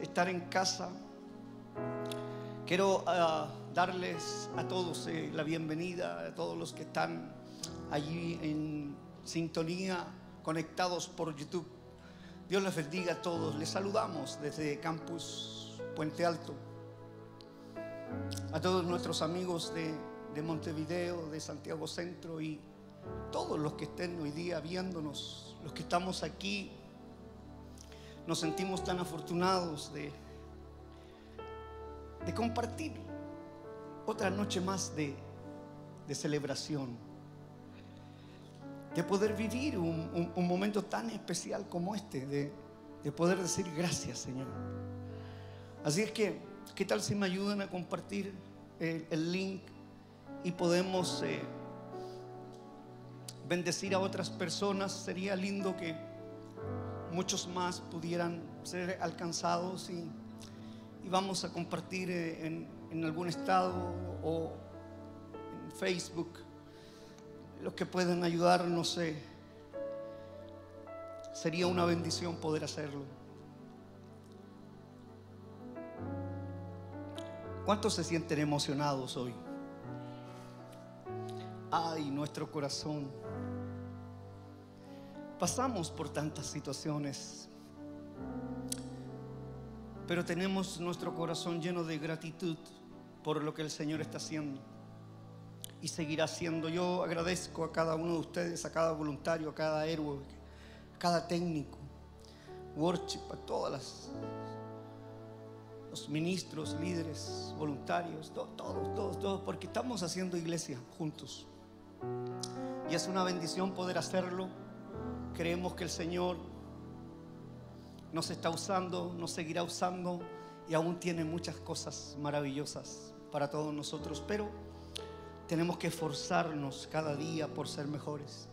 estar en casa. Quiero ah, darles a todos eh, la bienvenida, a todos los que están allí en sintonía, conectados por YouTube. Dios les bendiga a todos. Les saludamos desde Campus Puente Alto. A todos nuestros amigos de, de Montevideo, de Santiago Centro y todos los que estén hoy día viéndonos, los que estamos aquí, nos sentimos tan afortunados de, de compartir otra noche más de, de celebración, de poder vivir un, un- momento tan especial como este, de, de poder decir gracias Señor. Así es que, ¿qué tal si me ayudan a compartir el, el link y podemos eh, bendecir a otras personas? Sería lindo que muchos más pudieran ser alcanzados y, y vamos a compartir eh, en, en algún estado o en Facebook. Los que puedan ayudarnos, eh, sería una bendición poder hacerlo. ¿Cuántos se sienten emocionados hoy? Ay, nuestro corazón. Pasamos por tantas situaciones, pero tenemos nuestro corazón lleno de gratitud por lo que el Señor está haciendo y seguirá haciendo. Yo agradezco a cada uno de ustedes, a cada voluntario, a cada héroe, a cada técnico, worship, a todas las los ministros, líderes, voluntarios, to- todos, todos, todos, porque estamos haciendo iglesia juntos. Y es una bendición poder hacerlo. Creemos que el Señor nos está usando, nos seguirá usando y aún tiene muchas cosas maravillosas para todos nosotros, pero tenemos que esforzarnos cada día por ser mejores.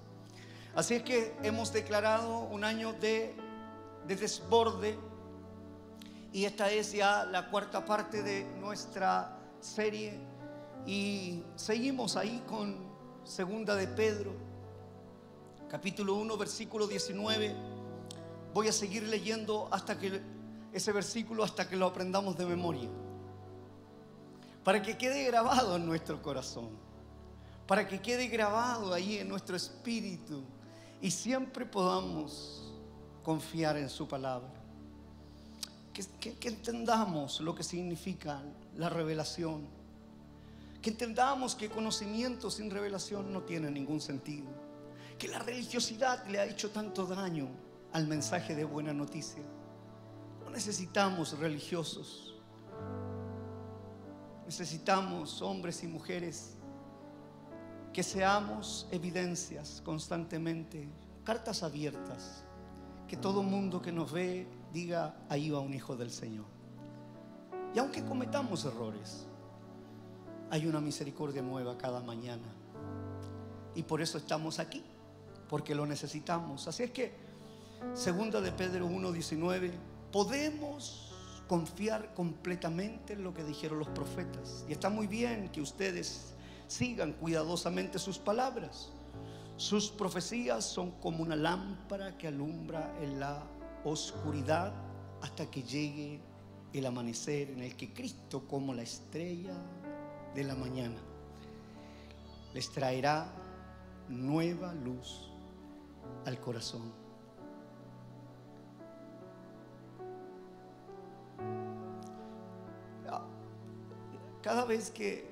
Así es que hemos declarado un año de, de desborde y esta es ya la cuarta parte de nuestra serie y seguimos ahí con segunda de Pedro, capítulo 1, versículo 19. Voy a seguir leyendo hasta que ese versículo hasta que lo aprendamos de memoria. Para que quede grabado en nuestro corazón. Para que quede grabado ahí en nuestro espíritu y siempre podamos confiar en su palabra que, que- que entendamos lo que significa la revelación. Que entendamos que conocimiento sin revelación no tiene ningún sentido. Que la religiosidad le ha hecho tanto daño al mensaje de buena noticia. No necesitamos religiosos. Necesitamos hombres y mujeres que seamos evidencias constantemente, cartas abiertas que todo mundo que nos ve diga, ahí va un hijo del Señor. Y aunque cometamos errores, hay una misericordia nueva cada mañana. Y por eso estamos aquí, porque lo necesitamos. Así es que, segunda de Pedro 1.19, podemos confiar completamente en lo que dijeron los profetas. Y está muy bien que ustedes sigan cuidadosamente sus palabras. Sus profecías son como una lámpara que alumbra en la oscuridad hasta que llegue el amanecer en el que Cristo, como la estrella de la mañana, les traerá nueva luz al corazón. Cada vez que,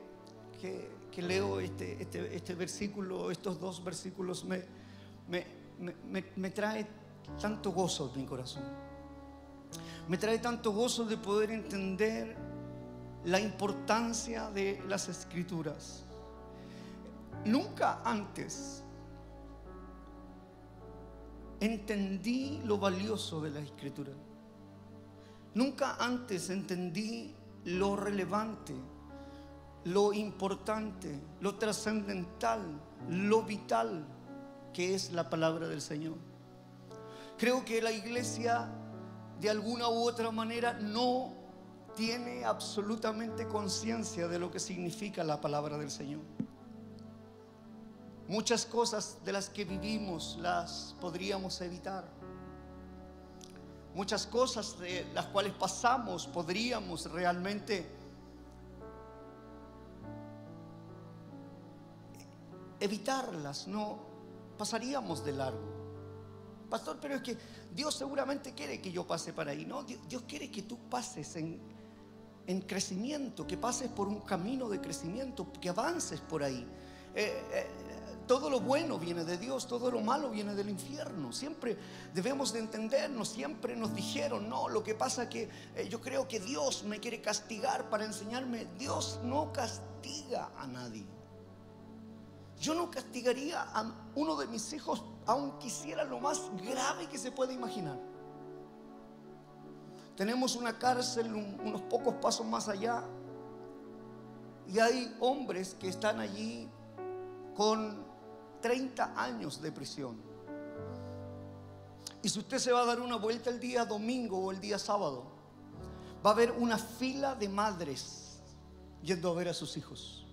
que- leo este, este, este versículo, estos dos versículos, me, me, me- me- me trae tanto gozo en mi corazón. Me trae tanto gozo de poder entender la importancia de las escrituras. Nunca antes entendí lo valioso de la escritura. Nunca antes entendí lo relevante, lo importante, lo trascendental, lo vital que es la palabra del Señor. Creo que la iglesia de alguna u otra manera no tiene absolutamente conciencia de lo que significa la palabra del Señor. Muchas cosas de las que vivimos las podríamos evitar. muchas cosas de las cuales pasamos podríamos realmente evitarlas, no pasaríamos de largo. Pastor, pero es que Dios seguramente quiere que yo pase para ahí. No, Dios, quiere que tú pases en, en, crecimiento, que pases por un camino de crecimiento, que avances por ahí. Eh, eh, todo lo bueno viene de Dios, todo lo malo viene del infierno. Siempre debemos de entendernos, siempre nos dijeron, no, lo que pasa que eh, yo creo que Dios me quiere castigar para enseñarme. Dios no castiga a nadie. Yo no castigaría a uno de mis hijos aunque hiciera lo más grave que se puede imaginar. Tenemos una cárcel unos pocos pasos más allá y hay hombres que están allí con 30 años de prisión. Y si usted se va a dar una vuelta el día domingo o el día sábado, va a haber una fila de madres yendo a ver a sus hijos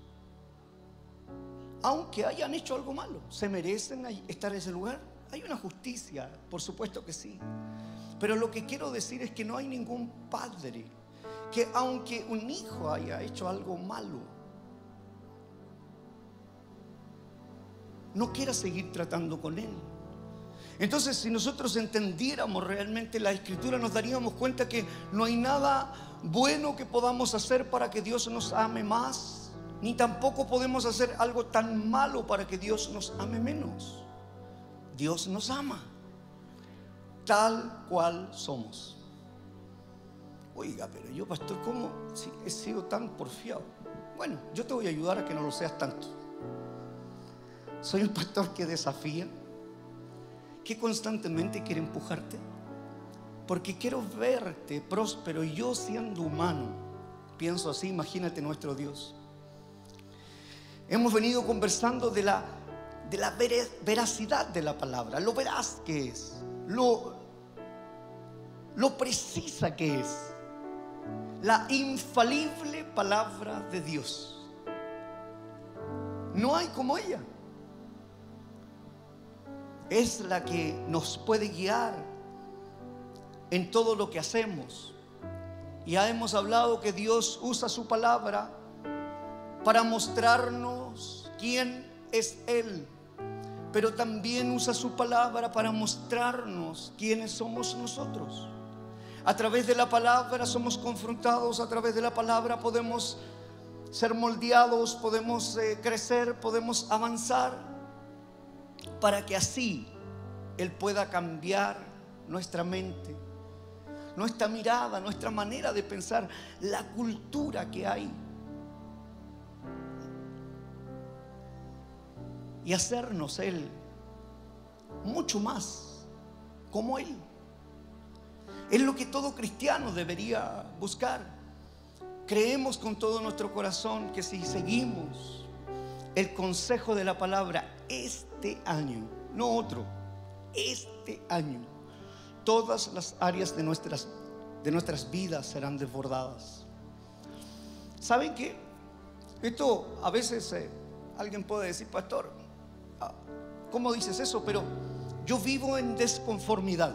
aunque hayan hecho algo malo, ¿se merecen estar en ese lugar? Hay una justicia, por supuesto que sí. Pero lo que quiero decir es que no hay ningún padre que aunque un hijo haya hecho algo malo, no quiera seguir tratando con él. Entonces, si nosotros entendiéramos realmente la escritura, nos daríamos cuenta que no hay nada bueno que podamos hacer para que Dios nos ame más ni tampoco podemos hacer algo tan malo para que Dios nos ame menos. Dios nos ama tal cual somos. Oiga, pero yo, pastor, ¿cómo he sido tan porfiado? Bueno, yo te voy a ayudar a que no lo seas tanto. Soy un pastor que desafía, que constantemente quiere empujarte, porque quiero verte próspero y yo siendo humano, pienso así, imagínate nuestro Dios Hemos venido conversando de la, de la veracidad de la palabra, lo veraz que es, lo, lo precisa que es, la infalible palabra de Dios. No hay como ella. Es la que nos puede guiar en todo lo que hacemos. Ya hemos hablado que Dios usa su palabra para mostrarnos quién es Él, pero también usa su palabra para mostrarnos quiénes somos nosotros. A través de la palabra somos confrontados, a través de la palabra podemos ser moldeados, podemos eh, crecer, podemos avanzar, para que así Él pueda cambiar nuestra mente, nuestra mirada, nuestra manera de pensar, la cultura que hay y hacernos Él mucho más como Él. Es lo que todo cristiano debería buscar. Creemos con todo nuestro corazón que si seguimos el consejo de la palabra este año, no otro, este año, todas las áreas de nuestras, de nuestras vidas serán desbordadas. ¿Saben qué? Esto a veces eh, alguien puede decir, pastor, ¿Cómo dices eso? Pero yo vivo en desconformidad.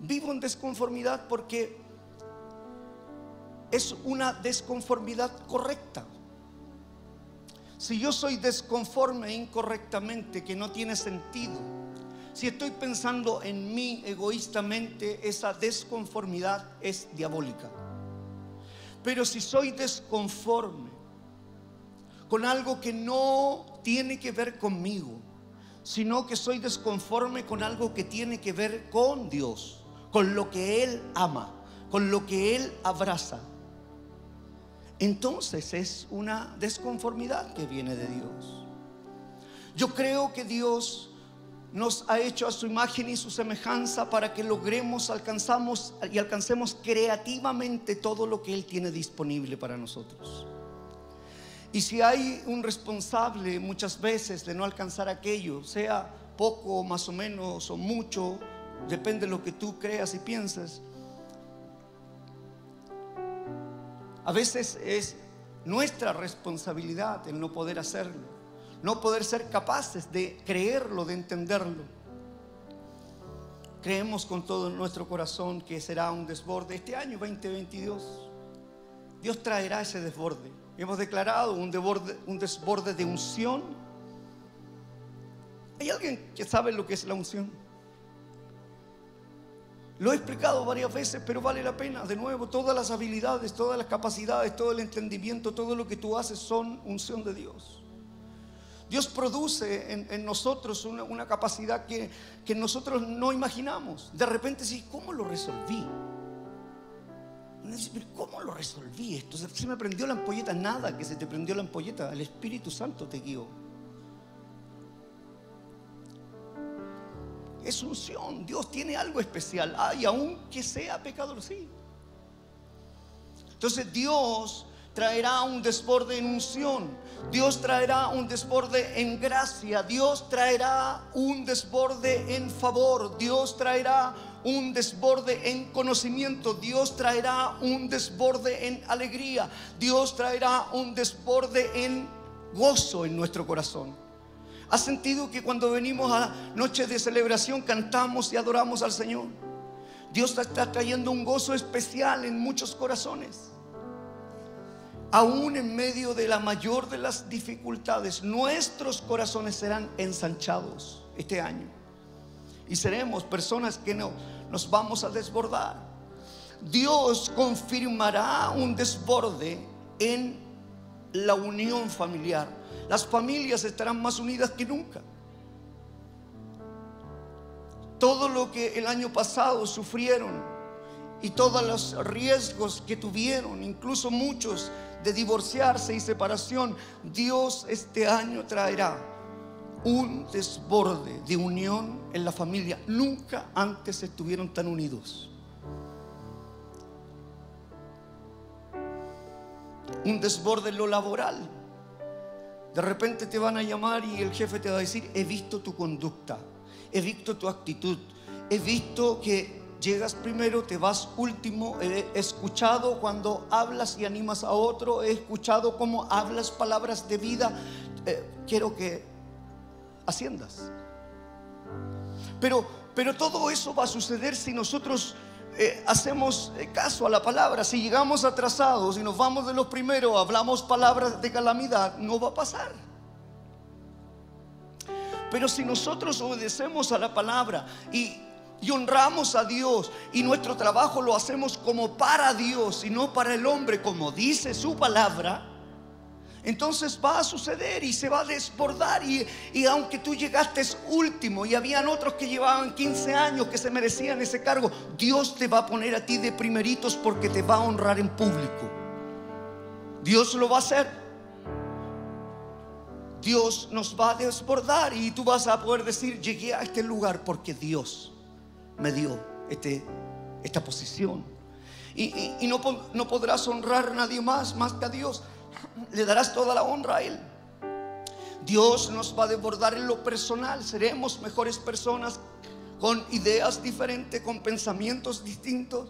Vivo en desconformidad porque es una desconformidad correcta. Si yo soy desconforme incorrectamente, que no tiene sentido, si estoy pensando en mí egoístamente, esa desconformidad es diabólica. Pero si soy desconforme con algo que no tiene que ver conmigo, sino que soy desconforme con algo que tiene que ver con Dios, con lo que Él ama, con lo que Él abraza. Entonces es una desconformidad que viene de Dios. Yo creo que Dios nos ha hecho a su imagen y su semejanza para que logremos, alcanzamos y alcancemos creativamente todo lo que Él tiene disponible para nosotros. Y si hay un responsable muchas veces de no alcanzar aquello, sea poco, más o menos, o mucho, depende de lo que tú creas y pienses, a veces es nuestra responsabilidad el no poder hacerlo, no poder ser capaces de creerlo, de entenderlo. Creemos con todo nuestro corazón que será un desborde este año 2022. Dios traerá ese desborde. Hemos declarado un desborde, un desborde de unción. ¿Hay alguien que sabe lo que es la unción? Lo he explicado varias veces, pero vale la pena. De nuevo, todas las habilidades, todas las capacidades, todo el entendimiento, todo lo que tú haces son unción de Dios. Dios produce en, nosotros una, capacidad que, que, nosotros no imaginamos. De repente, sí, ¿cómo lo resolví? ¿Cómo lo resolví esto? Se me prendió la ampolleta, nada que se te prendió la ampolleta, el Espíritu Santo te guió. Es unción. Dios tiene algo especial. Y aunque sea pecador, sí. Entonces Dios traerá un desborde en unción. Dios traerá un desborde en gracia. Dios traerá un desborde en favor. Dios traerá un desborde en conocimiento. Dios traerá un desborde en alegría. Dios traerá un desborde en gozo en nuestro corazón. ¿Has sentido que cuando venimos a noches de celebración cantamos y adoramos al Señor? Dios está trayendo un gozo especial en muchos corazones. Aún en medio de la mayor de las dificultades, nuestros corazones serán ensanchados este año. Y seremos personas que no, nos vamos a desbordar. Dios confirmará un desborde en la unión familiar las familias estarán más unidas que nunca. Todo lo que el año pasado sufrieron y todos los riesgos que tuvieron, incluso muchos de divorciarse y separación, Dios este año traerá un desborde de unión en la familia. Nunca antes estuvieron tan unidos. Un desborde en lo laboral. De repente te van a llamar y el jefe te va a decir, he visto tu conducta, he visto tu actitud, he visto que llegas primero, te vas último, he escuchado cuando hablas y animas a otro, he escuchado cómo hablas palabras de vida, eh, quiero que asciendas. Pero, pero todo eso va a suceder si nosotros eh, hacemos eh, caso a la palabra. Si llegamos atrasados y nos vamos de los primeros, hablamos palabras de calamidad, no va a pasar. Pero si nosotros obedecemos a la palabra y, y honramos a Dios y nuestro trabajo lo hacemos como para Dios y no para el hombre, como dice su palabra, entonces va a suceder y se va a desbordar. Y, aunque tú llegaste último y habían otros que llevaban 15 años que se merecían ese cargo, Dios te va a poner a ti de primeritos porque te va a honrar en público. Dios lo va a hacer. Dios nos va a desbordar y tú vas a poder decir, llegué a este lugar porque Dios me dio este, esta posición. Y, no, no podrás honrar a nadie más, más que a Dios le darás toda la honra a Él. Dios nos va a desbordar en lo personal. Seremos mejores personas con ideas diferentes, con pensamientos distintos.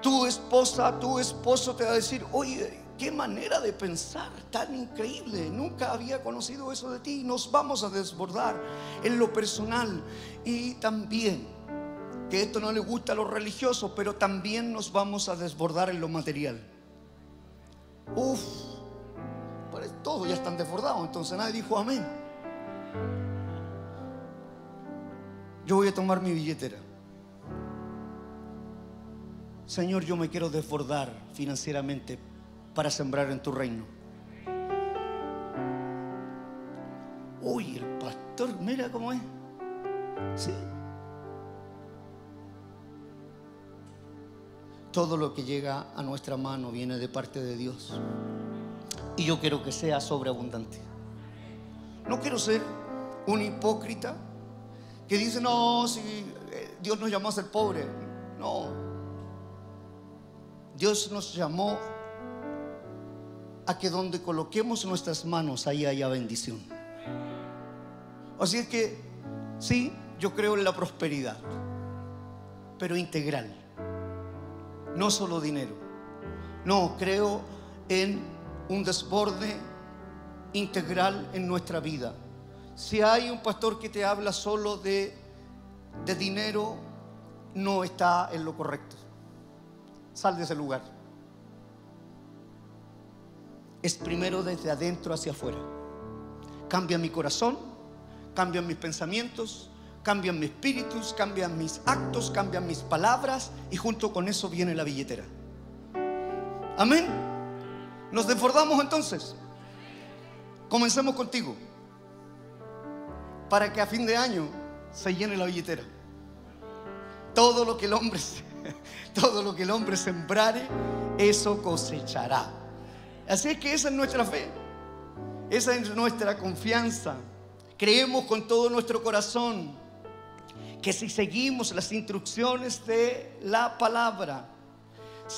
Tu esposa, tu esposo te va a decir, oye, qué manera de pensar tan increíble. Nunca había conocido eso de ti. Nos vamos a desbordar en lo personal. Y también, que esto no le gusta a los religiosos, pero también nos vamos a desbordar en lo material. Uf, todos ya están desbordados, entonces nadie dijo amén. Yo voy a tomar mi billetera. Señor, yo me quiero desbordar financieramente para sembrar en tu reino. Uy, el pastor, mira cómo es. Sí. Todo lo que llega a nuestra mano viene de parte de Dios. Y yo quiero que sea sobreabundante. No quiero ser un hipócrita que dice, no, si eh, Dios nos llamó a ser pobre. No. Dios nos llamó a que donde coloquemos nuestras manos, ahí haya bendición. Así es que, sí, yo creo en la prosperidad, pero integral no solo dinero. No, creo en un desborde integral en nuestra vida. Si hay un pastor que te habla solo de de dinero no está en lo correcto. Sal de ese lugar. Es primero desde adentro hacia afuera. Cambia mi corazón, cambian mis pensamientos, cambian mis espíritus, cambian mis actos, cambian mis palabras y junto con eso viene la billetera. Amén. Nos desbordamos entonces. Comencemos contigo. Para que a fin de año se llene la billetera. Todo lo que el hombre, todo lo que el hombre sembrare, eso cosechará. Así es que esa es nuestra fe. Esa es nuestra confianza. Creemos con todo nuestro corazón que si seguimos las instrucciones de la palabra,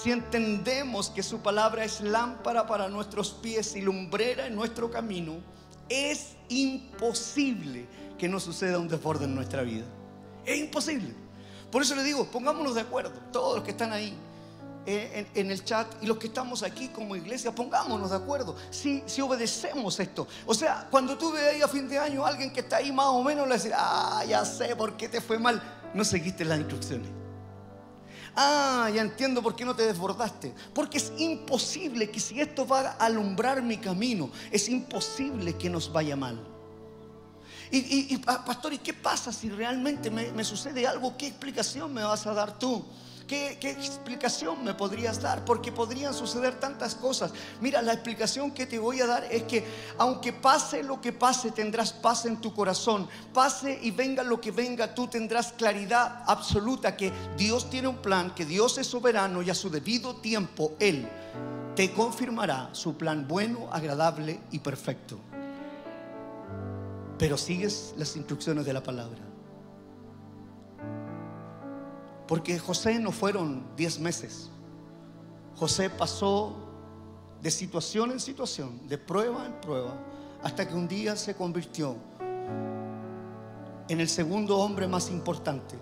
si entendemos que su palabra es lámpara para nuestros pies y lumbrera en nuestro camino, es imposible que no suceda un desborde en nuestra vida. Es imposible. Por eso le digo, pongámonos de acuerdo, todos los que están ahí eh, en, el chat y los que estamos aquí como iglesia, pongámonos de acuerdo si, si obedecemos esto. O sea, cuando tú ves ahí a fin de año a alguien que está ahí más o menos, le dices, ah, ya sé por qué te fue mal, no seguiste las instrucciones. Ah, ya entiendo por qué no te desbordaste. Porque es imposible que si esto va a alumbrar mi camino, es imposible que nos vaya mal. Y, pastor, ¿y qué pasa si realmente me, me sucede algo? ¿Qué explicación me vas a dar tú? ¿Qué, explicación me podrías dar? Porque podrían suceder tantas cosas. Mira, la explicación que te voy a dar es que aunque pase lo que pase, tendrás paz en tu corazón. Pase y venga lo que venga, tú tendrás claridad absoluta que Dios tiene un plan, que Dios es soberano y a su debido tiempo Él te confirmará su plan bueno, agradable y perfecto. Pero sigues las instrucciones de la palabra. Porque José no fueron 10 meses. José pasó de situación en situación, de prueba en prueba, hasta que un día se convirtió en el segundo hombre más importante.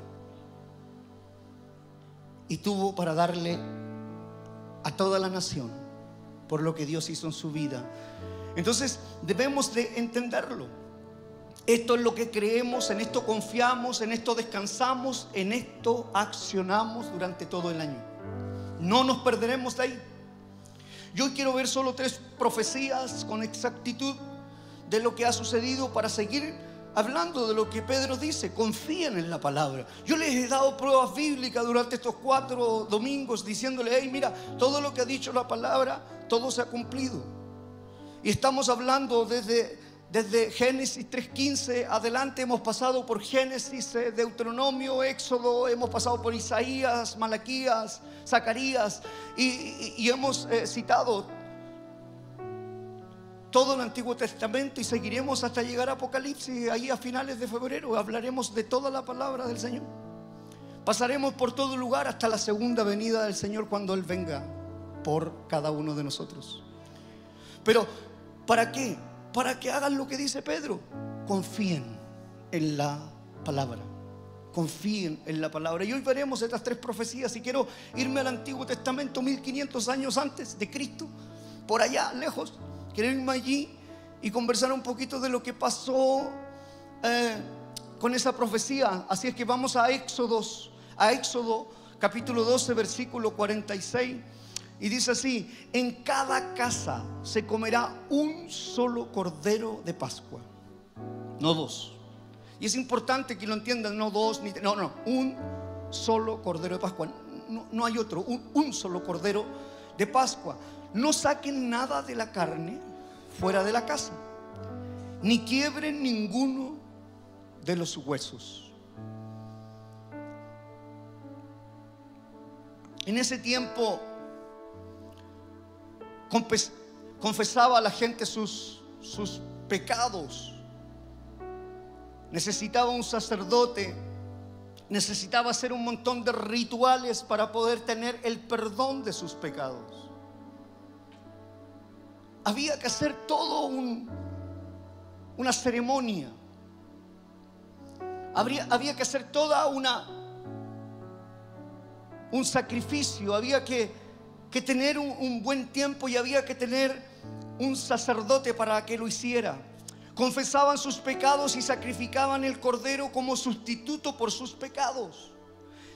Y tuvo para darle a toda la nación por lo que Dios hizo en su vida. Entonces debemos de entenderlo. Esto es lo que creemos, en esto confiamos, en esto descansamos, en esto accionamos durante todo el año. No nos perderemos de ahí. Yo quiero ver solo tres profecías con exactitud de lo que ha sucedido para seguir hablando de lo que Pedro dice. Confíen en la palabra. Yo les he dado pruebas bíblicas durante estos cuatro domingos diciéndole, hey, mira, todo lo que ha dicho la palabra, todo se ha cumplido. Y estamos hablando desde desde Génesis 3.15 adelante hemos pasado por Génesis, eh, Deuteronomio, Éxodo, hemos pasado por Isaías, Malaquías, Zacarías y, hemos eh, citado todo el Antiguo Testamento y seguiremos hasta llegar a Apocalipsis, ahí a finales de febrero hablaremos de toda la palabra del Señor. Pasaremos por todo lugar hasta la segunda venida del Señor cuando Él venga por cada uno de nosotros. Pero, ¿para qué? Para que hagan lo que dice Pedro. Confíen en la palabra. Confíen en la palabra. Y hoy veremos estas tres profecías. Y quiero irme al Antiguo Testamento, 1500 años antes de Cristo, por allá, lejos. Quiero irme allí y conversar un poquito de lo que pasó eh, con esa profecía. Así es que vamos a Éxodos, a Éxodo capítulo 12, versículo 46. Y dice así, en cada casa se comerá un solo cordero de Pascua, no dos. Y es importante que lo entiendan, no dos, ni, no, no, un solo cordero de Pascua. No, hay otro, un, un solo cordero de Pascua. No saquen nada de la carne fuera de la casa, ni quiebren ninguno de los huesos. En ese tiempo confesaba a la gente sus, sus pecados. Necesitaba un sacerdote, necesitaba hacer un montón de rituales para poder tener el perdón de sus pecados. Había que hacer todo un, una ceremonia. Habría, había que hacer toda una un sacrificio, había que que tener un, buen tiempo y había que tener un sacerdote para que lo hiciera. confesaban sus pecados y sacrificaban el cordero como sustituto por sus pecados.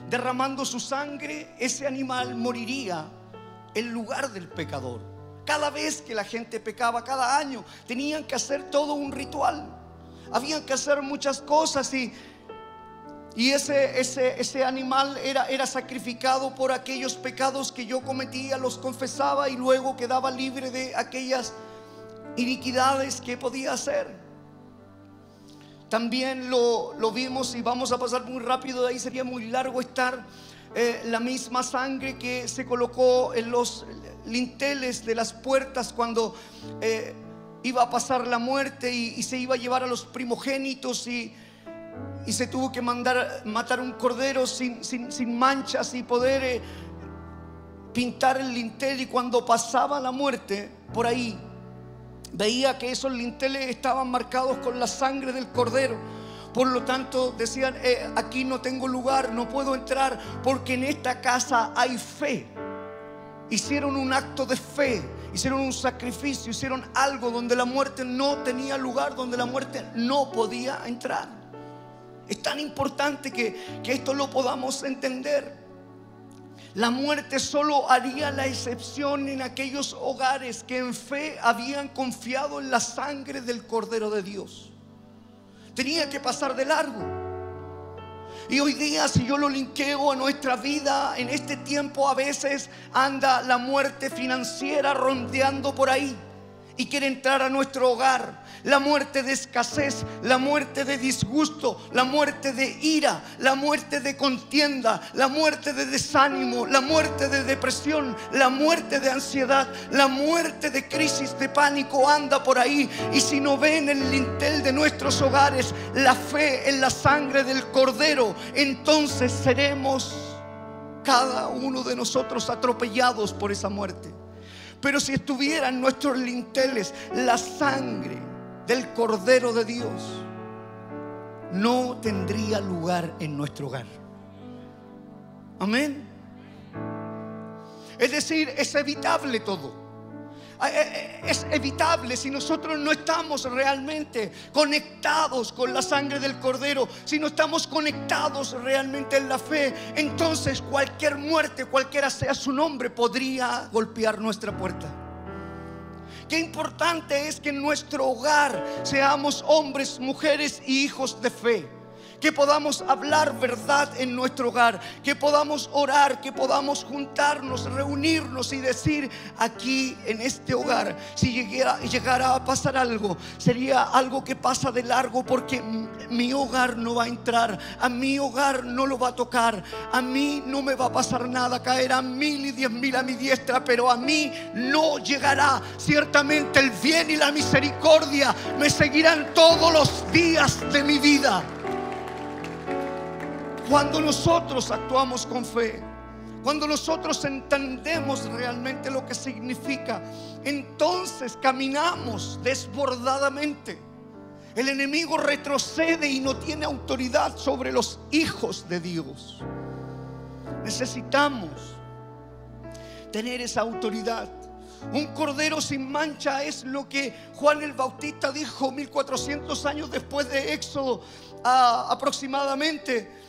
Derramando su sangre, ese animal moriría en lugar del pecador. Cada vez que la gente pecaba, cada año, tenían que hacer todo un ritual. Habían que hacer muchas cosas y, y ese, ese, ese animal era, era sacrificado por aquellos pecados que yo cometía, los confesaba y luego quedaba libre de aquellas iniquidades que podía hacer. También lo, vimos y vamos a pasar muy rápido, de ahí sería muy largo estar. Eh, la misma sangre que se colocó en los linteles de las puertas cuando eh, iba a pasar la muerte y, se iba a llevar a los primogénitos y, y se tuvo que mandar matar un cordero sin, sin, manchas y poder eh, pintar el lintel y cuando pasaba la muerte por ahí veía que esos linteles estaban marcados con la sangre del cordero. Por lo tanto, decían, eh, aquí no tengo lugar, no puedo entrar, porque en esta casa hay fe. Hicieron un acto de fe, hicieron un sacrificio, hicieron algo donde la muerte no tenía lugar, donde la muerte no podía entrar. Es tan importante que, que esto lo podamos entender. La muerte solo haría la excepción en aquellos hogares que en fe habían confiado en la sangre del Cordero de Dios. Tenía que pasar de largo. Y hoy día, si yo lo linkeo a nuestra vida, en este tiempo a veces anda la muerte financiera rondeando por ahí y quiere entrar a nuestro hogar la muerte de escasez, la muerte de disgusto, la muerte de ira, la muerte de contienda, la muerte de desánimo, la muerte de depresión, la muerte de ansiedad, la muerte de crisis de pánico anda por ahí. Y si no ven el lintel de nuestros hogares la fe en la sangre del cordero, entonces seremos cada uno de nosotros atropellados por esa muerte. Pero si estuvieran nuestros linteles la sangre del Cordero de Dios no tendría lugar en nuestro hogar. Amén. Es decir, es evitable todo. Eh, eh, es evitable si nosotros no estamos realmente conectados con la sangre del cordero, si no estamos conectados realmente en la fe, entonces cualquier muerte, cualquiera sea su nombre, podría golpear nuestra puerta. Qué importante es que en nuestro hogar seamos hombres, mujeres y hijos de fe que podamos hablar verdad en nuestro hogar, que podamos orar, que podamos juntarnos, reunirnos y decir aquí en este hogar, si llegara, a pasar algo, sería algo que pasa de largo porque mi hogar no va a entrar, a mi hogar no lo va a tocar, a mí no me va a pasar nada, caerá mil y diez mil a mi diestra, pero a mí no llegará. Ciertamente el bien y la misericordia me seguirán todos los días de mi vida. Cuando nosotros actuamos con fe, cuando nosotros entendemos realmente lo que significa, entonces caminamos desbordadamente. El enemigo retrocede y no tiene autoridad sobre los hijos de Dios. Necesitamos tener esa autoridad. Un cordero sin mancha es lo que Juan el Bautista dijo 1400 años después de Éxodo aproximadamente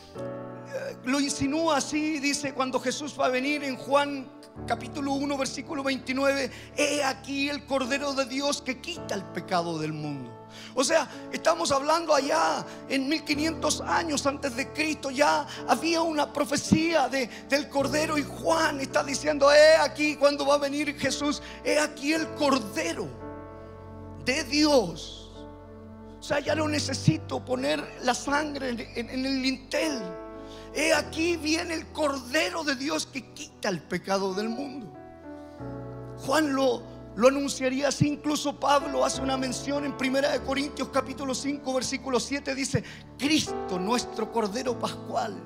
lo insinúa así, dice cuando Jesús va a venir en Juan capítulo 1 versículo 29, he aquí el Cordero de Dios que quita el pecado del mundo. O sea, estamos hablando allá en 1500 años antes de Cristo, ya había una profecía de, del Cordero y Juan está diciendo, he aquí cuando va a venir Jesús, he aquí el Cordero de Dios. O sea, ya no necesito poner la sangre en el lintel. He aquí viene el Cordero de Dios que quita el pecado del mundo. Juan lo, lo anunciaría así. Incluso Pablo hace una mención en 1 Corintios capítulo 5 versículo 7. Dice, Cristo nuestro Cordero Pascual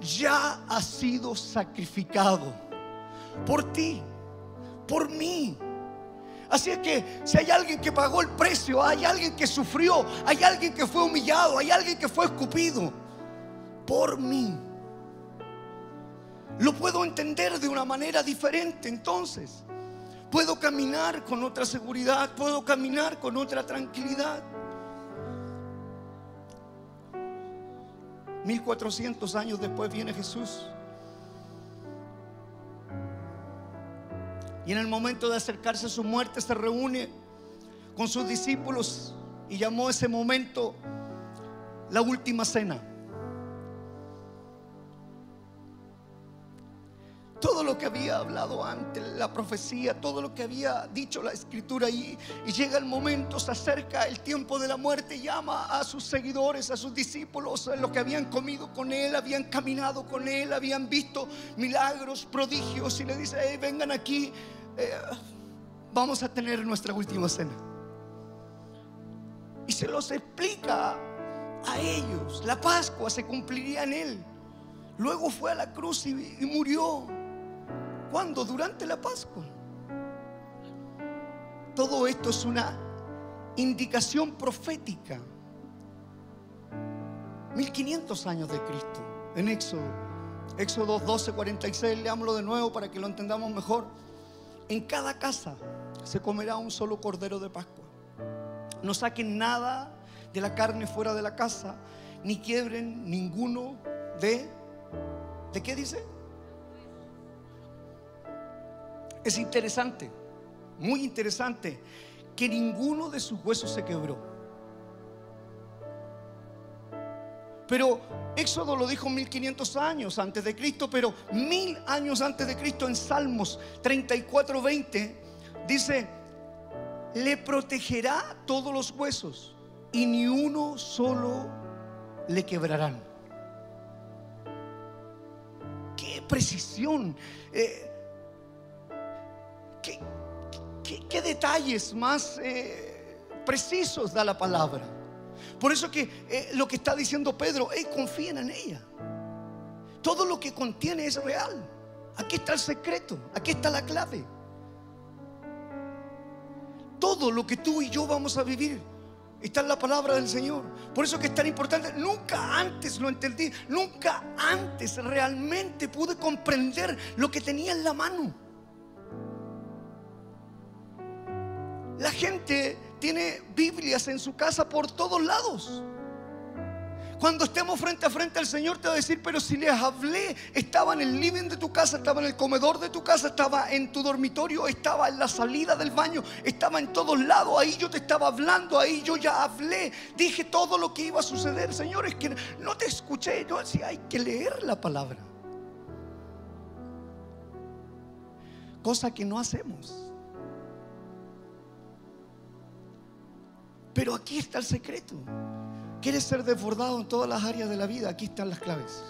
ya ha sido sacrificado por ti, por mí. Así es que si hay alguien que pagó el precio, hay alguien que sufrió, hay alguien que fue humillado, hay alguien que fue escupido por mí. Lo puedo entender de una manera diferente entonces. Puedo caminar con otra seguridad, puedo caminar con otra tranquilidad. 1400 años después viene Jesús Y en el momento de acercarse a su muerte se reúne con sus discípulos y llamó ese momento la última cena. Todo lo que había hablado antes, la profecía, todo lo que había dicho la escritura y, y, llega el momento, se acerca el tiempo de la muerte, llama a sus seguidores, a sus discípulos, a los que habían comido con él, habían caminado con él, habían visto milagros, prodigios y le dice, vengan aquí, eh, vamos a tener nuestra última cena. Y se los explica a ellos, la Pascua se cumpliría en él. Luego fue a la cruz y murió ¿Cuándo? Durante la Pascua. Todo esto es una indicación profética. 1500 años de Cristo. En Éxodo, Éxodo 12, 46, leámoslo de nuevo para que lo entendamos mejor. En cada casa se comerá un solo cordero de Pascua. No saquen nada de la carne fuera de la casa, ni quiebren ninguno de... ¿De qué dice? Es interesante, muy interesante, que ninguno de sus huesos se quebró. Pero Éxodo lo dijo 1500 años antes de Cristo, pero mil años antes de Cristo en Salmos 34, 20 dice, le protegerá todos los huesos y ni uno solo le quebrarán. Qué precisión. Eh, ¿Qué, detalles más eh, precisos da la palabra? Por eso que eh, lo que está diciendo Pedro, hey, confíen en ella. Todo lo que contiene es real. Aquí está el secreto, aquí está la clave. Todo lo que tú y yo vamos a vivir está en la palabra del Señor. Por eso que es tan importante. Nunca antes lo entendí, nunca antes realmente pude comprender lo que tenía en la mano. La gente tiene Biblias en su casa por todos lados. Cuando estemos frente a frente al Señor te va a decir, pero si les hablé, estaba en el living de tu casa, estaba en el comedor de tu casa, estaba en tu dormitorio, estaba en la salida del baño, estaba en todos lados, ahí yo te estaba hablando, ahí yo ya hablé, dije todo lo que iba a suceder. Señor, es que no te escuché, yo decía, hay que leer la palabra. Cosa que no hacemos. Pero aquí está el secreto. ¿Quieres ser desbordado en todas las áreas de la vida? Aquí están las claves.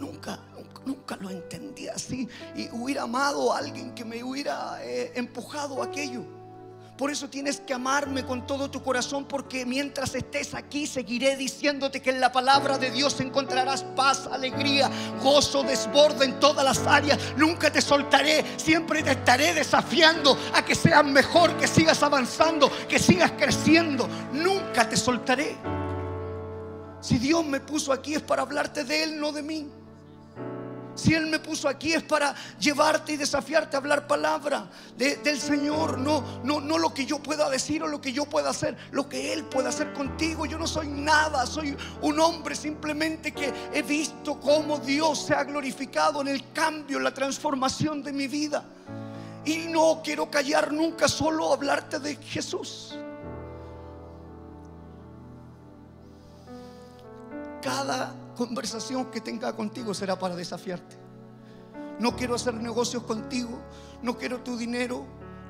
Nunca, nunca, lo entendí así. Y hubiera amado a alguien que me hubiera eh, empujado aquello. Por eso tienes que amarme con todo tu corazón, porque mientras estés aquí seguiré diciéndote que en la palabra de Dios encontrarás paz, alegría, gozo, desborde en todas las áreas. Nunca te soltaré, siempre te estaré desafiando a que seas mejor, que sigas avanzando, que sigas creciendo. Nunca te soltaré. Si Dios me puso aquí es para hablarte de Él, no de mí. Si Él me puso aquí es para llevarte y desafiarte a hablar palabra del Señor, no, no, no lo que yo pueda decir o lo que yo pueda hacer, lo que Él pueda hacer contigo. Yo no soy nada, soy un hombre simplemente que he visto cómo Dios se ha glorificado en el cambio, en la transformación de mi vida. Y no quiero callar nunca, solo hablarte de Jesús. Cada conversación que tenga contigo será para desafiarte. No quiero hacer negocios contigo, no quiero tu dinero,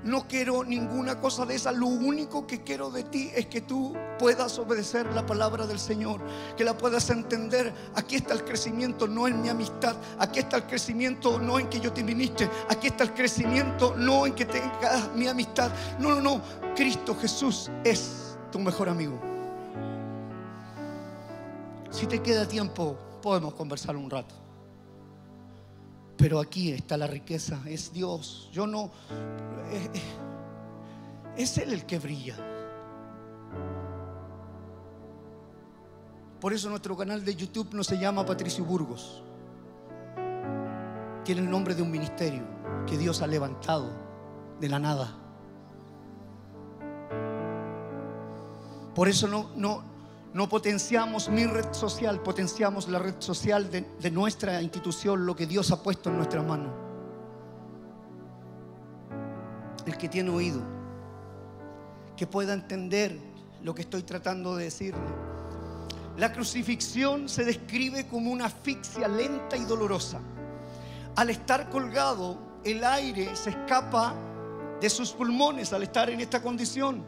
no quiero ninguna cosa de esa. Lo único que quiero de ti es que tú puedas obedecer la palabra del Señor, que la puedas entender. Aquí está el crecimiento, no en mi amistad. Aquí está el crecimiento, no en que yo te viniste. Aquí está el crecimiento, no en que tengas mi amistad. No, no, no. Cristo Jesús es tu mejor amigo. Si te queda tiempo, podemos conversar un rato. Pero aquí está la riqueza, es Dios. Yo no... Eh, eh, es Él el que brilla. Por eso nuestro canal de YouTube no se llama Patricio Burgos. Tiene el nombre de un ministerio que Dios ha levantado de la nada. Por eso no, no, no potenciamos mi red social, potenciamos la red social de, nuestra institución, lo que Dios ha puesto en nuestra mano. El que tiene oído, que pueda entender lo que estoy tratando de decirle. La crucifixión se describe como una asfixia lenta y dolorosa. Al estar colgado, el aire se escapa de sus pulmones al estar en esta condición,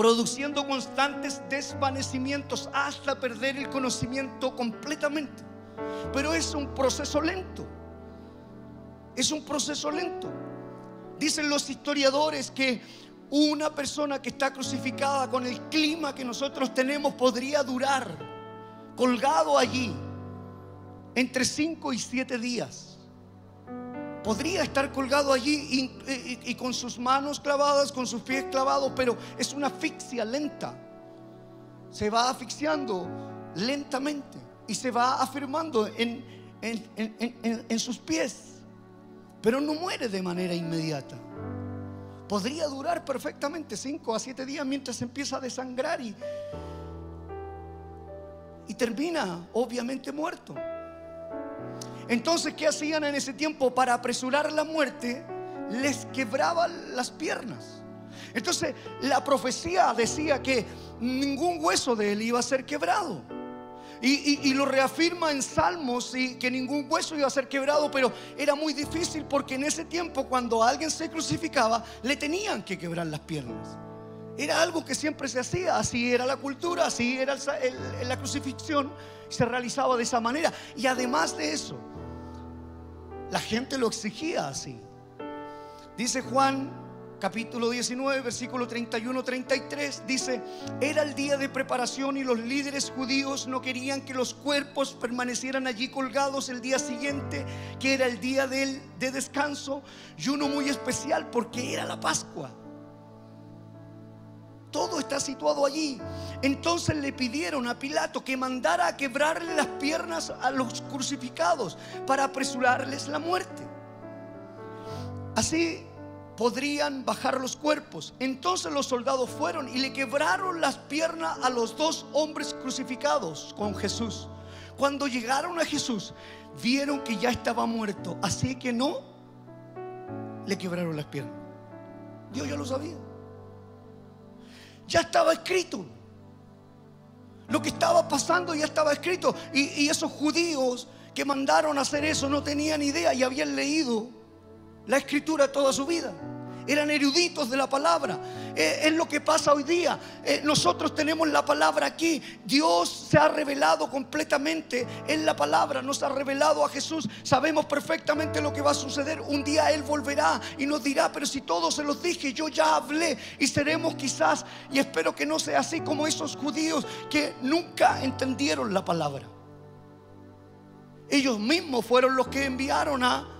produciendo constantes desvanecimientos hasta perder el conocimiento completamente. Pero es un proceso lento. Es un proceso lento. Dicen los historiadores que una persona que está crucificada con el clima que nosotros tenemos podría durar colgado allí entre 5 y 7 días. Podría estar colgado allí y, con sus manos clavadas, con sus pies clavados, pero es una asfixia lenta. Se va asfixiando lentamente y se va afirmando en, en sus pies, pero no muere de manera inmediata podría durar perfectamente 5 a 7 días mientras empieza a desangrar y, y termina obviamente muerto. Entonces, ¿qué hacían en ese tiempo para apresurar la muerte? Les quebraban las piernas. Entonces, la profecía decía que ningún hueso de él iba a ser quebrado. Y, lo reafirma en Salmos y que ningún hueso iba a ser quebrado, pero era muy difícil porque en ese tiempo cuando alguien se crucificaba le tenían que quebrar las piernas. Era algo que siempre se hacía, así era la cultura, así era la crucifixión, se realizaba de esa manera. Y además de eso, la gente lo exigía así. Dice Juan capítulo 19, versículo 31-33, dice, era el día de preparación y los líderes judíos no querían que los cuerpos permanecieran allí colgados el día siguiente, que era el día de, de descanso y uno muy especial porque era la Pascua. Todo está situado allí. Entonces le pidieron a Pilato que mandara a quebrarle las piernas a los crucificados para apresurarles la muerte. Así podrían bajar los cuerpos. Entonces los soldados fueron y le quebraron las piernas a los dos hombres crucificados con Jesús. Cuando llegaron a Jesús, vieron que ya estaba muerto. Así que no le quebraron las piernas. Dios ya lo sabía. Ya estaba escrito. Lo que estaba pasando ya estaba escrito. Y, esos judíos que mandaron a hacer eso no tenían idea y habían leído la escritura toda su vida. Eran eruditos de la palabra. Eh, es lo que pasa hoy día. Eh, nosotros tenemos la palabra aquí. Dios se ha revelado completamente en la palabra. Nos ha revelado a Jesús. Sabemos perfectamente lo que va a suceder. Un día Él volverá y nos dirá, pero si todos se los dije, yo ya hablé. Y seremos quizás, y espero que no sea así como esos judíos que nunca entendieron la palabra. Ellos mismos fueron los que enviaron a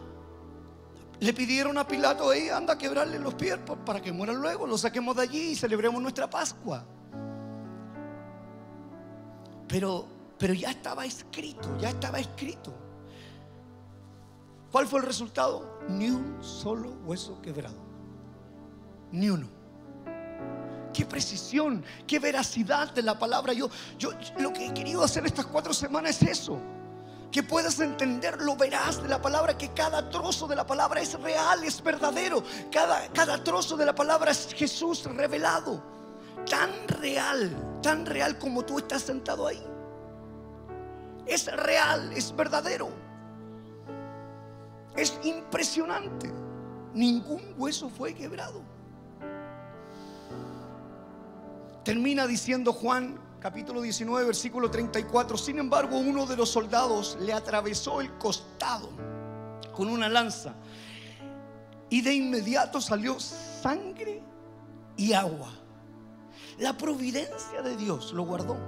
le pidieron a Pilato, ahí anda a quebrarle los pies para que muera luego, lo saquemos de allí y celebremos nuestra Pascua. Pero, pero ya estaba escrito, ya estaba escrito. ¿Cuál fue el resultado? Ni un solo hueso quebrado. Ni uno. Qué precisión, qué veracidad de la palabra. Yo, yo lo que he querido hacer estas cuatro semanas es eso que puedas entender lo verás de la palabra, que cada trozo de la palabra es real, es verdadero. Cada, cada trozo de la palabra es Jesús revelado. Tan real, tan real como tú estás sentado ahí. Es real, es verdadero. Es impresionante. Ningún hueso fue quebrado. Termina diciendo Juan capítulo 19, versículo 34. Sin embargo, uno de los soldados le atravesó el costado con una lanza y de inmediato salió sangre y agua. La providencia de Dios lo guardó.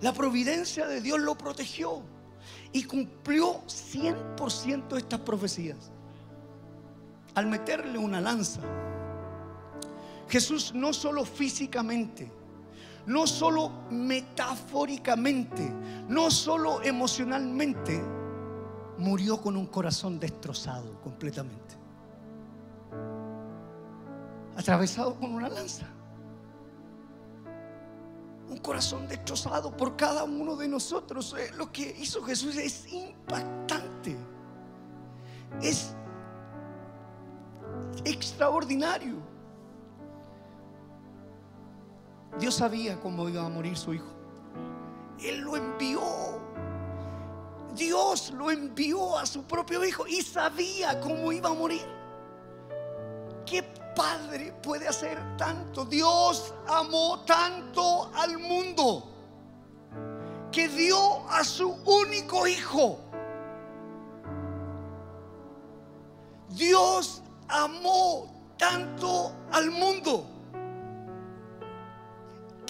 La providencia de Dios lo protegió y cumplió 100% estas profecías. Al meterle una lanza, Jesús no solo físicamente, no solo metafóricamente, no solo emocionalmente, murió con un corazón destrozado completamente. Atravesado con una lanza. un corazón destrozado por cada uno de nosotros. Eh, Lo que hizo Jesús es impactante. Es extraordinario. Dios sabía cómo iba a morir su hijo. Él lo envió. Dios lo envió a su propio hijo y sabía cómo iba a morir. ¿Qué padre puede hacer tanto? Dios amó tanto al mundo que dio a su único hijo. Dios amó tanto al mundo.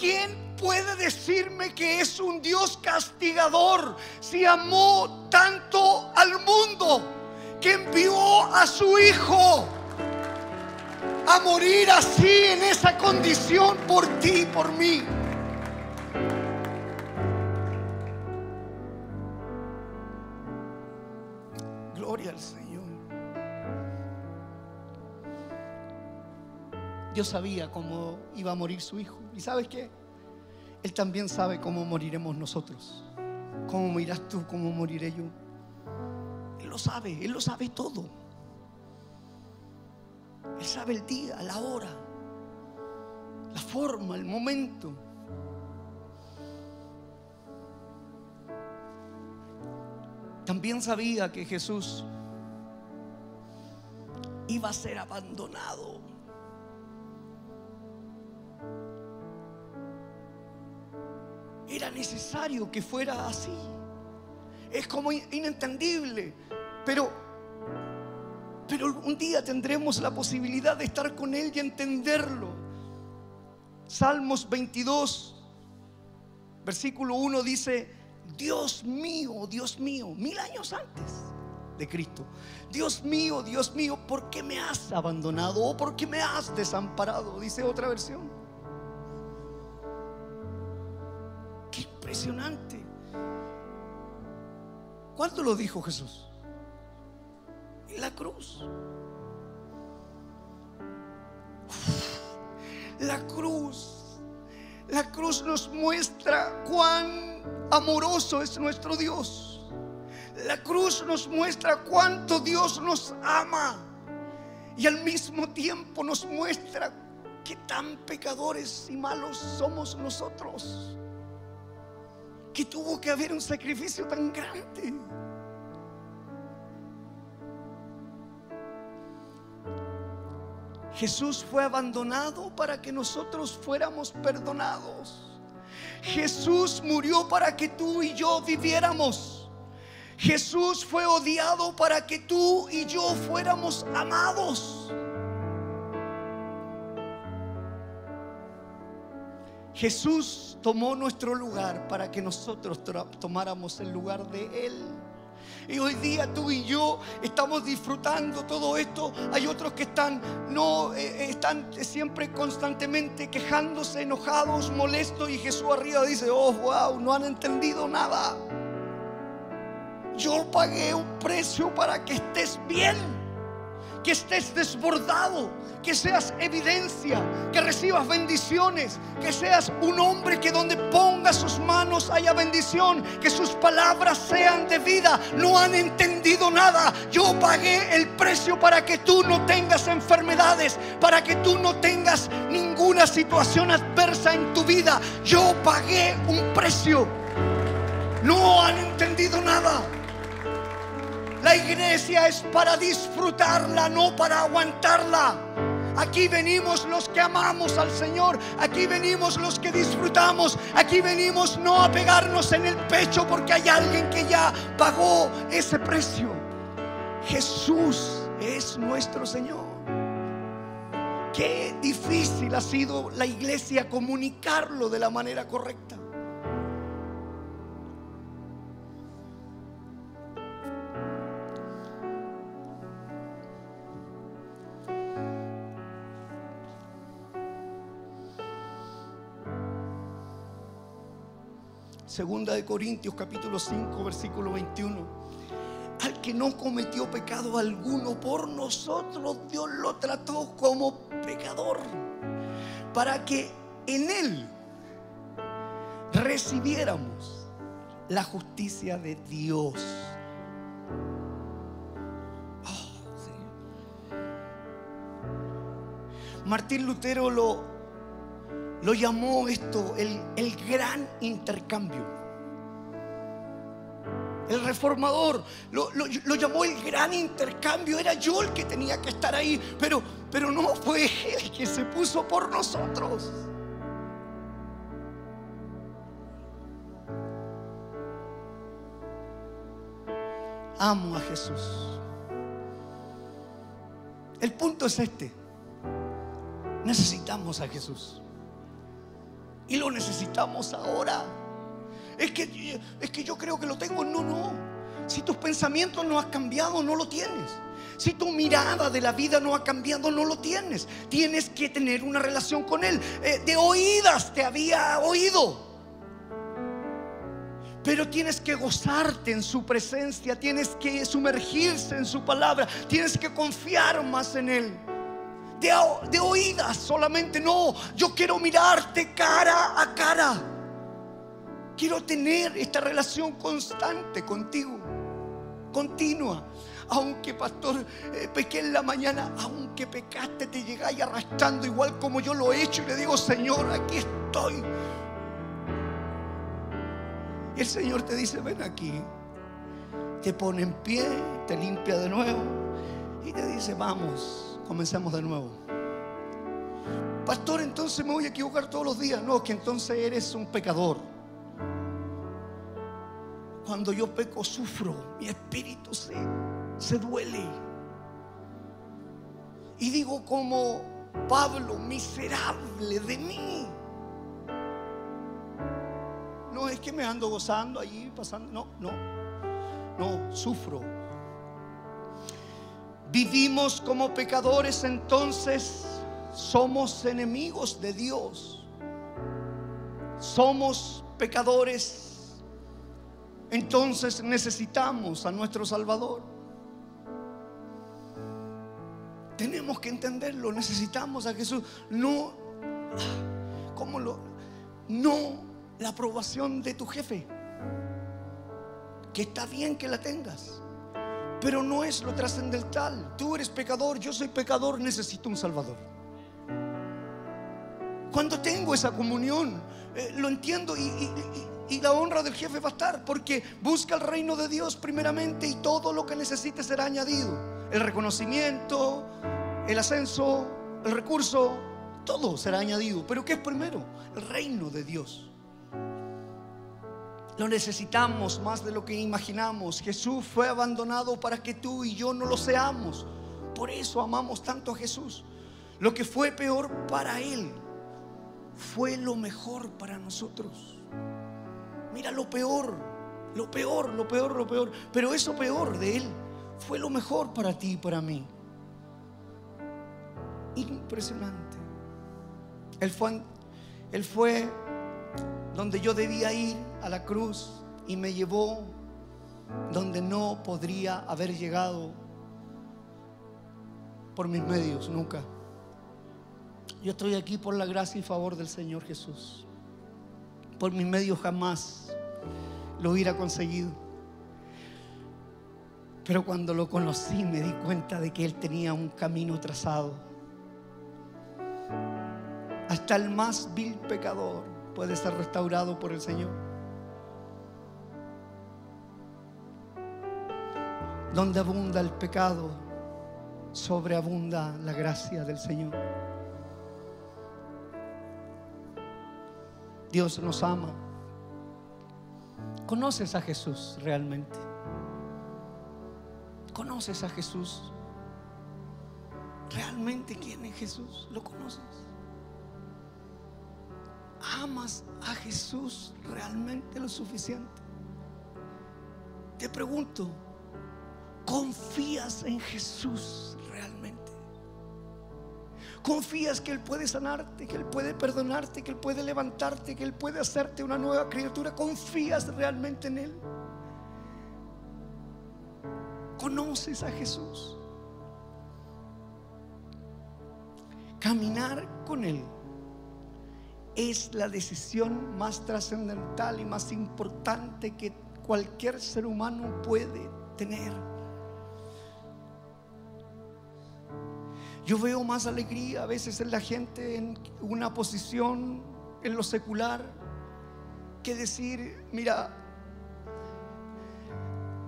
¿Quién puede decirme que es un Dios castigador si amó tanto al mundo que envió a su hijo a morir así en esa condición por ti y por mí? Dios sabía cómo iba a morir su hijo. ¿Y sabes qué? Él también sabe cómo moriremos nosotros. ¿Cómo morirás tú? ¿Cómo moriré yo? Él lo sabe, Él lo sabe todo. Él sabe el día, la hora, la forma, el momento. También sabía que Jesús iba a ser abandonado. Era necesario que fuera así. Es como inentendible, pero pero un día tendremos la posibilidad de estar con él y entenderlo. Salmos 22 versículo 1 dice, Dios mío, Dios mío, mil años antes de Cristo. Dios mío, Dios mío, ¿por qué me has abandonado o por qué me has desamparado? Dice otra versión. ¿Cuándo lo dijo Jesús? La cruz. La cruz. La cruz nos muestra cuán amoroso es nuestro Dios. La cruz nos muestra cuánto Dios nos ama. Y al mismo tiempo nos muestra que tan pecadores y malos somos nosotros. Que tuvo que haber un sacrificio tan grande. Jesús fue abandonado para que nosotros fuéramos perdonados. Jesús murió para que tú y yo viviéramos. Jesús fue odiado para que tú y yo fuéramos amados. Jesús tomó nuestro lugar para que nosotros tomáramos el lugar de Él. Y hoy día tú y yo estamos disfrutando todo esto. Hay otros que están no eh, están siempre constantemente quejándose, enojados, molestos y Jesús arriba dice, "Oh, wow, no han entendido nada." Yo pagué un precio para que estés bien, que estés desbordado, que seas evidencia, que recibas bendiciones, que seas un hombre que donde ponga sus manos haya bendición, que sus palabras sean de vida. No han entendido nada. Yo pagué el precio para que tú no tengas enfermedades, para que tú no tengas ninguna situación adversa en tu vida. Yo pagué un precio. No han entendido nada. La iglesia es para disfrutarla, no para aguantarla. Aquí venimos los que amamos al Señor. Aquí venimos los que disfrutamos. Aquí venimos no a pegarnos en el pecho porque hay alguien que ya pagó ese precio. Jesús es nuestro Señor. Qué difícil ha sido la iglesia comunicarlo de la manera correcta. Segunda de Corintios capítulo 5 versículo 21. Al que no cometió pecado alguno por nosotros, Dios lo trató como pecador. Para que en él recibiéramos la justicia de Dios. Oh. Martín Lutero lo, lo llamó esto el, el gran intercambio. El reformador lo, lo- lo llamó el gran intercambio. Era yo el que tenía que estar ahí, pero, pero no fue él que se puso por nosotros. Amo a Jesús. El punto es este. Necesitamos a Jesús. Y lo necesitamos ahora. Es que, es que yo creo que lo tengo. No, no. Si tus pensamientos no han cambiado, no lo tienes. Si tu mirada de la vida no ha cambiado, no lo tienes. Tienes que tener una relación con Él. Eh, de oídas te había oído. Pero tienes que gozarte en su presencia, tienes que sumergirse en su palabra, tienes que confiar más en Él. De, oídas solamente, no, yo quiero mirarte cara a cara. Quiero tener esta relación constante contigo, continua. Aunque pastor eh, pequé en la mañana, aunque pecaste, te llegáis arrastrando igual como yo lo he hecho y le digo, Señor, aquí estoy. Y el Señor te dice, ven aquí. Te pone en pie, te limpia de nuevo y te dice, vamos, comencemos de nuevo. Pastor, entonces me voy a equivocar todos los días. No, que entonces eres un pecador. Cuando yo peco, sufro, mi espíritu se, se duele. Y digo como Pablo, miserable de mí. No es que me ando gozando allí, pasando. No, no. No, sufro. Vivimos como pecadores, entonces somos enemigos de Dios. Somos pecadores, entonces necesitamos a nuestro Salvador. Tenemos que entenderlo, necesitamos a Jesús. No, ¿cómo lo? No la aprobación de tu jefe, que está bien que la tengas, pero no es lo trascendental. Tú eres pecador, yo soy pecador, necesito un Salvador. Cuando tengo esa comunión, eh, lo entiendo y, y- la honra del jefe va a estar, porque busca el reino de Dios primeramente y todo lo que necesite será añadido. El reconocimiento, el ascenso, el recurso, todo será añadido. Pero ¿qué es primero? El reino de Dios. Lo necesitamos más de lo que imaginamos. Jesús fue abandonado para que tú y yo no lo seamos. Por eso amamos tanto a Jesús. Lo que fue peor para Él fue lo mejor para nosotros. Mira lo peor, lo peor, lo peor, lo peor. Pero eso peor de Él fue lo mejor para ti y para mí. Impresionante. Él fue, él fue donde yo debía ir a la cruz y me llevó donde no podría haber llegado por mis medios nunca. Yo estoy aquí por la gracia y favor del Señor Jesús. Por mis medios jamás lo hubiera conseguido. Pero cuando lo conocí me di cuenta de que Él tenía un camino trazado. Hasta el más vil pecador puede ser restaurado por el Señor. Donde abunda el pecado, sobreabunda la gracia del Señor. Dios nos ama. ¿Conoces a Jesús realmente? ¿Conoces a Jesús? ¿Realmente quién es Jesús? ¿Lo conoces? ¿Amas a Jesús realmente lo suficiente? Te pregunto, ¿confías en Jesús realmente? ¿Confías que Él puede sanarte, que Él puede perdonarte, que Él puede levantarte, que Él puede hacerte una nueva criatura? ¿Confías realmente en Él? ¿Conoces a Jesús? Caminar con Él es la decisión más trascendental y más importante que cualquier ser humano puede tener. Yo veo más alegría a veces en la gente en una posición en lo secular que decir, mira,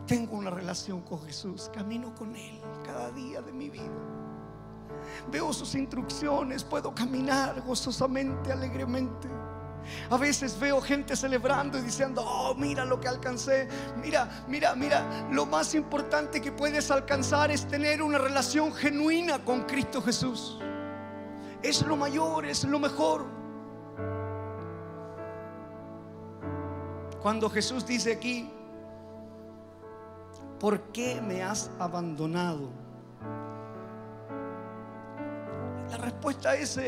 tengo una relación con Jesús, camino con Él cada día de mi vida. Veo sus instrucciones, puedo caminar gozosamente, alegremente. A veces veo gente celebrando y diciendo, oh, mira lo que alcancé. Mira, mira, mira, lo más importante que puedes alcanzar es tener una relación genuina con Cristo Jesús. Es lo mayor, es lo mejor. Cuando Jesús dice aquí, ¿por qué me has abandonado? La respuesta es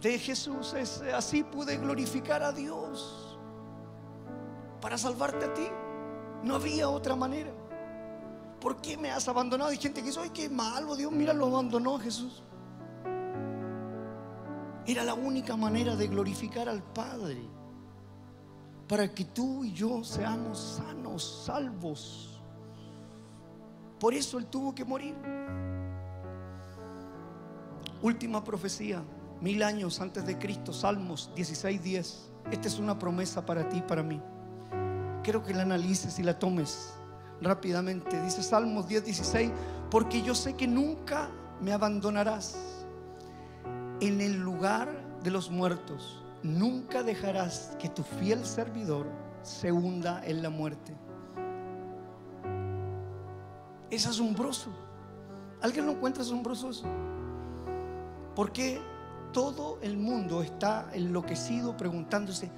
de Jesús es así pude glorificar a Dios para salvarte a ti. No había otra manera. ¿Por qué me has abandonado? Hay gente que dice, ay, qué malo, Dios, mira, lo abandonó Jesús. Era la única manera de glorificar al Padre para que tú y yo seamos sanos, salvos. Por eso Él tuvo que morir. Última profecía, mil años antes de Cristo, Salmos 16:10. Esta es una promesa para ti y para mí. Quiero que la analices y la tomes rápidamente. Dice Salmos 10:16, porque yo sé que nunca me abandonarás en el lugar de los muertos. Nunca dejarás que tu fiel servidor se hunda en la muerte. Es asombroso. ¿Alguien lo encuentra asombroso eso? Porque todo el mundo está enloquecido preguntándose,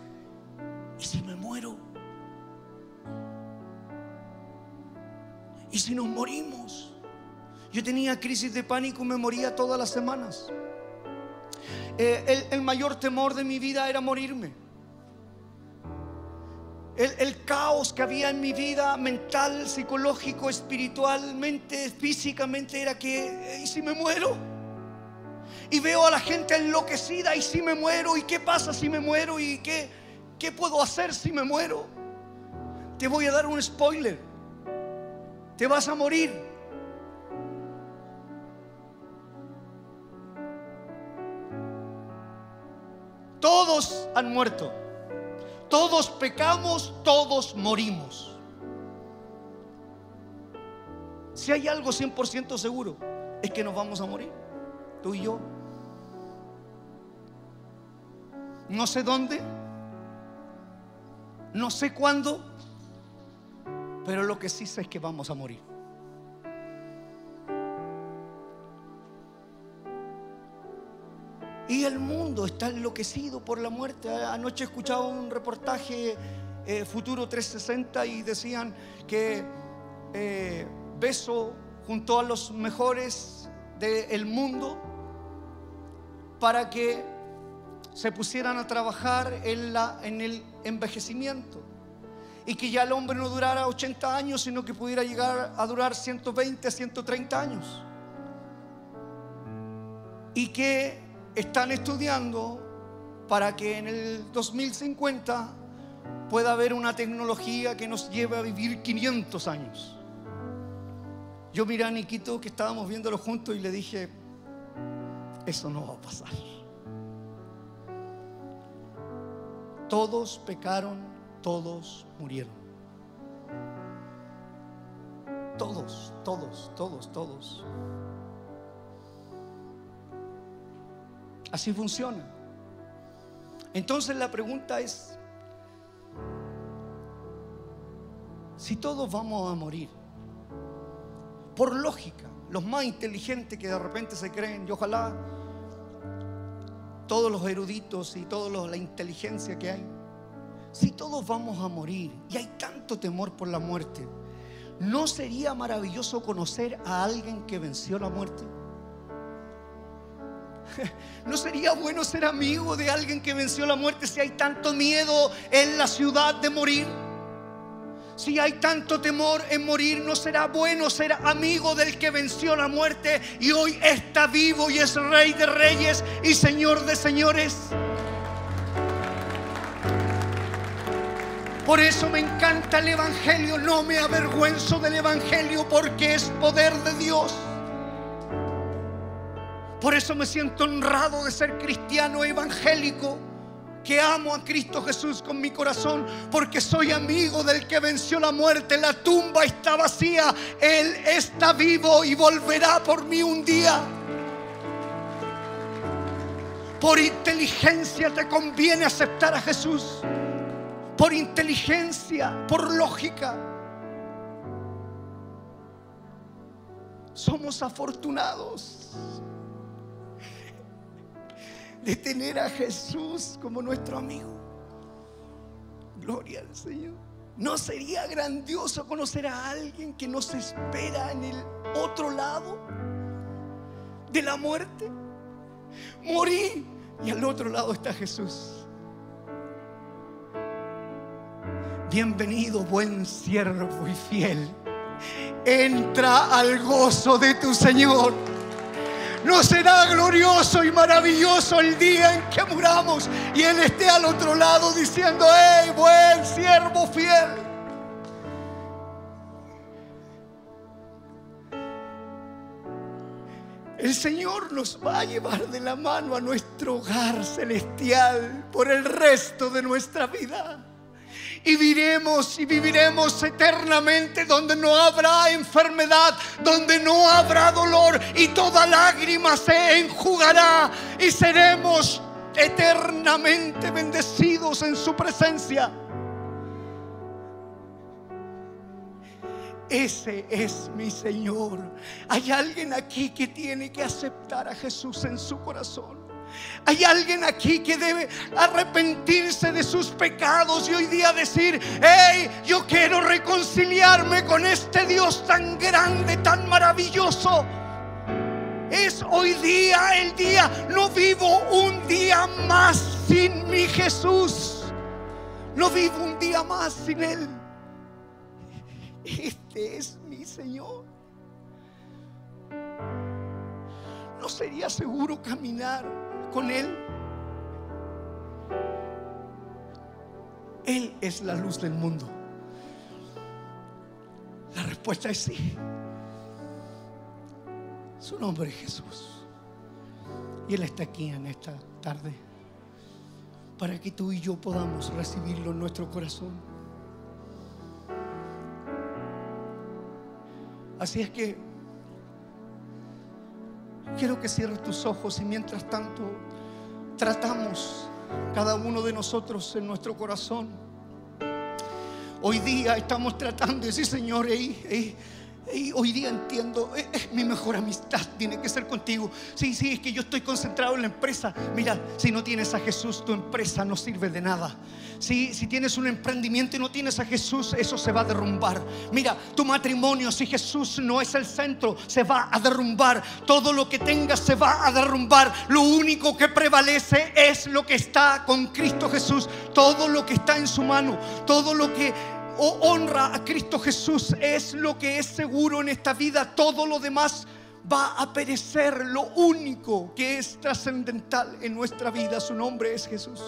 ¿y si me muero? ¿Y si nos morimos? Yo tenía crisis de pánico, me moría todas las semanas. Eh, el, mayor temor de mi vida era morirme. El, el, caos que había en mi vida mental, psicológico, espiritualmente, físicamente, era que, ¿y si me muero? Y veo a la gente enloquecida y si me muero y qué pasa si me muero y qué, qué puedo hacer si me muero. Te voy a dar un spoiler. Te vas a morir. Todos han muerto. Todos pecamos, todos morimos. Si hay algo 100% seguro, es que nos vamos a morir. Tú y yo. No sé dónde, no sé cuándo, pero lo que sí sé es que vamos a morir. Y el mundo está enloquecido por la muerte. Anoche escuchaba un reportaje eh, Futuro 360 y decían que eh, Beso junto a los mejores del mundo para que se pusieran a trabajar en, el envejecimiento. Y que ya el hombre no durara 80 años, sino que pudiera llegar a durar 120, 130 años. Y que están estudiando para que en el 2050 pueda haber una tecnología que nos lleve a vivir 500 años. Yo miré a Niquito que estábamos viéndolo juntos y le dije, eso no va a pasar. Todos pecaron, todos murieron. Todos, todos, todos, todos. Así funciona. Entonces la pregunta es, si todos vamos a morir, por lógica, los más inteligentes que de repente se creen, y ojalá todos los eruditos y toda la inteligencia que hay, si todos vamos a morir y hay tanto temor por la muerte, ¿no sería maravilloso conocer a alguien que venció la muerte? ¿No sería bueno ser amigo de alguien que venció la muerte si hay tanto miedo en la ciudad de morir? Si hay tanto temor en morir, no será bueno ser amigo del que venció la muerte y hoy está vivo y es rey de reyes y señor de señores. Por eso me encanta el Evangelio, no me avergüenzo del Evangelio porque es poder de Dios. Por eso me siento honrado de ser cristiano evangélico que amo a Cristo Jesús con mi corazón, porque soy amigo del que venció la muerte. La tumba está vacía, Él está vivo y volverá por mí un día. Por inteligencia te conviene aceptar a Jesús por inteligencia, por lógica. Somos afortunados de tener a Jesús como nuestro amigo. Gloria al Señor. ¿No sería grandioso conocer a alguien que nos espera en el otro lado de la muerte? Morí y al otro lado está Jesús. Bienvenido, buen siervo y fiel. Entra al gozo de tu Señor. No será glorioso y maravilloso el día en que muramos y Él esté al otro lado diciendo, hey, buen siervo fiel. El Señor nos va a llevar de la mano a nuestro hogar celestial por el resto de nuestra vida y viviremos y viviremos eternamente donde no habrá enfermedad, donde no habrá dolor y toda lágrima se enjugará y seremos eternamente bendecidos en su presencia. Ese es mi Señor. Hay alguien aquí que tiene que aceptar a Jesús en su corazón. Hay alguien aquí que debe arrepentirse de sus pecados y hoy día decir, hey, yo quiero reconciliarme con este Dios tan grande, tan maravilloso. Es hoy día el día, no vivo un día más sin mi Jesús. No vivo un día más sin Él. Este es mi Señor. ¿No sería seguro caminar con Él? Él es la luz del mundo. La respuesta es sí. Su nombre es Jesús. Y Él está aquí en esta tarde para que tú y yo podamos recibirlo en nuestro corazón. Así es que quiero que cierres tus ojos y mientras tanto tratamos cada uno de nosotros en nuestro corazón. Hoy día estamos tratando de decir, Señor, y hoy día entiendo, es, mi mejor amistad tiene que ser contigo. Sí, sí, es que yo estoy concentrado en la empresa. Mira, si no tienes a Jesús, tu empresa no sirve de nada. Si, si tienes un emprendimiento y no tienes a Jesús, eso se va a derrumbar. Mira, tu matrimonio, si Jesús no es el centro, se va a derrumbar. Todo lo que tengas se va a derrumbar. Lo único que prevalece es lo que está con Cristo Jesús. Todo lo que está en su mano, todo lo que o honra a Cristo Jesús es lo que es seguro en esta vida. Todo lo demás va a perecer. Lo único que es trascendental en nuestra vida, su nombre es Jesús.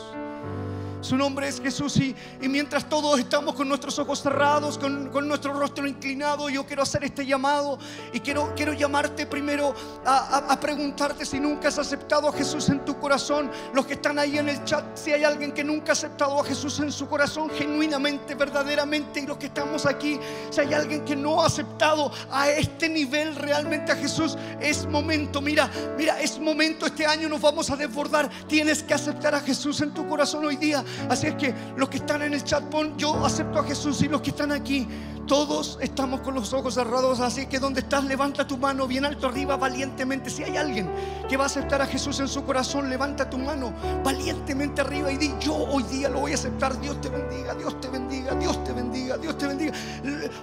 Su nombre es Jesús y, mientras todos estamos con nuestros ojos cerrados, con, nuestro rostro inclinado, yo quiero hacer este llamado y quiero, quiero llamarte primero a, preguntarte si nunca has aceptado a Jesús en tu corazón. Los que están ahí en el chat, si hay alguien que nunca ha aceptado a Jesús en su corazón genuinamente, verdaderamente, y los que estamos aquí, si hay alguien que no ha aceptado a este nivel realmente a Jesús, es momento, mira, mira, es momento, este año nos vamos a desbordar. Tienes que aceptar a Jesús en tu corazón hoy día. Así es que los que están en el chat, yo acepto a Jesús y los que están aquí, todos estamos con los ojos cerrados. Así que donde estás, levanta tu mano bien alto arriba valientemente. Si hay alguien que va a aceptar a Jesús en su corazón, levanta tu mano valientemente arriba y di, yo hoy día lo voy a aceptar. Dios te bendiga, Dios te bendiga, Dios te bendiga, Dios te bendiga.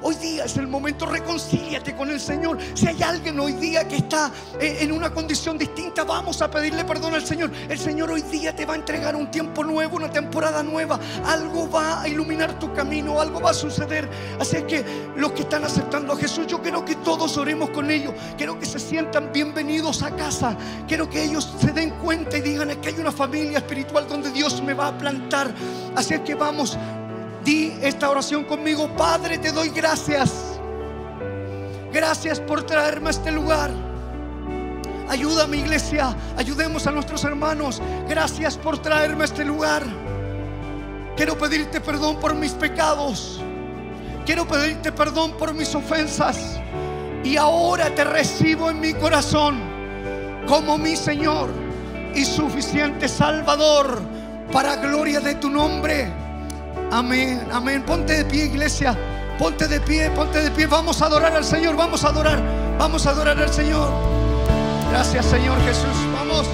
Hoy día es el momento, reconcíliate con el Señor. Si hay alguien hoy día que está eh, en una condición distinta, vamos a pedirle perdón al Señor. El Señor hoy día te va a entregar un tiempo nuevo, una temporada nueva. Algo va a iluminar tu camino, algo va a suceder. Así que los que están aceptando a Jesús, yo quiero que todos oremos con ellos. Quiero que se sientan bienvenidos a casa. Quiero que ellos se den cuenta y digan que hay una familia espiritual donde Dios me va a plantar. Así que vamos Di esta oración conmigo. Padre, te doy gracias. Gracias por traerme a este lugar. Ayúdame iglesia, ayudemos a nuestros hermanos. Gracias por traerme a este lugar. Quiero pedirte perdón por mis pecados. Quiero pedirte perdón por mis ofensas. Y ahora te recibo en mi corazón como mi Señor y suficiente Salvador para gloria de tu nombre. Amén, amén. Ponte de pie, iglesia. Ponte de pie, ponte de pie. Vamos a adorar al Señor, vamos a adorar, vamos a adorar al Señor. Gracias, Señor Jesús. Vamos.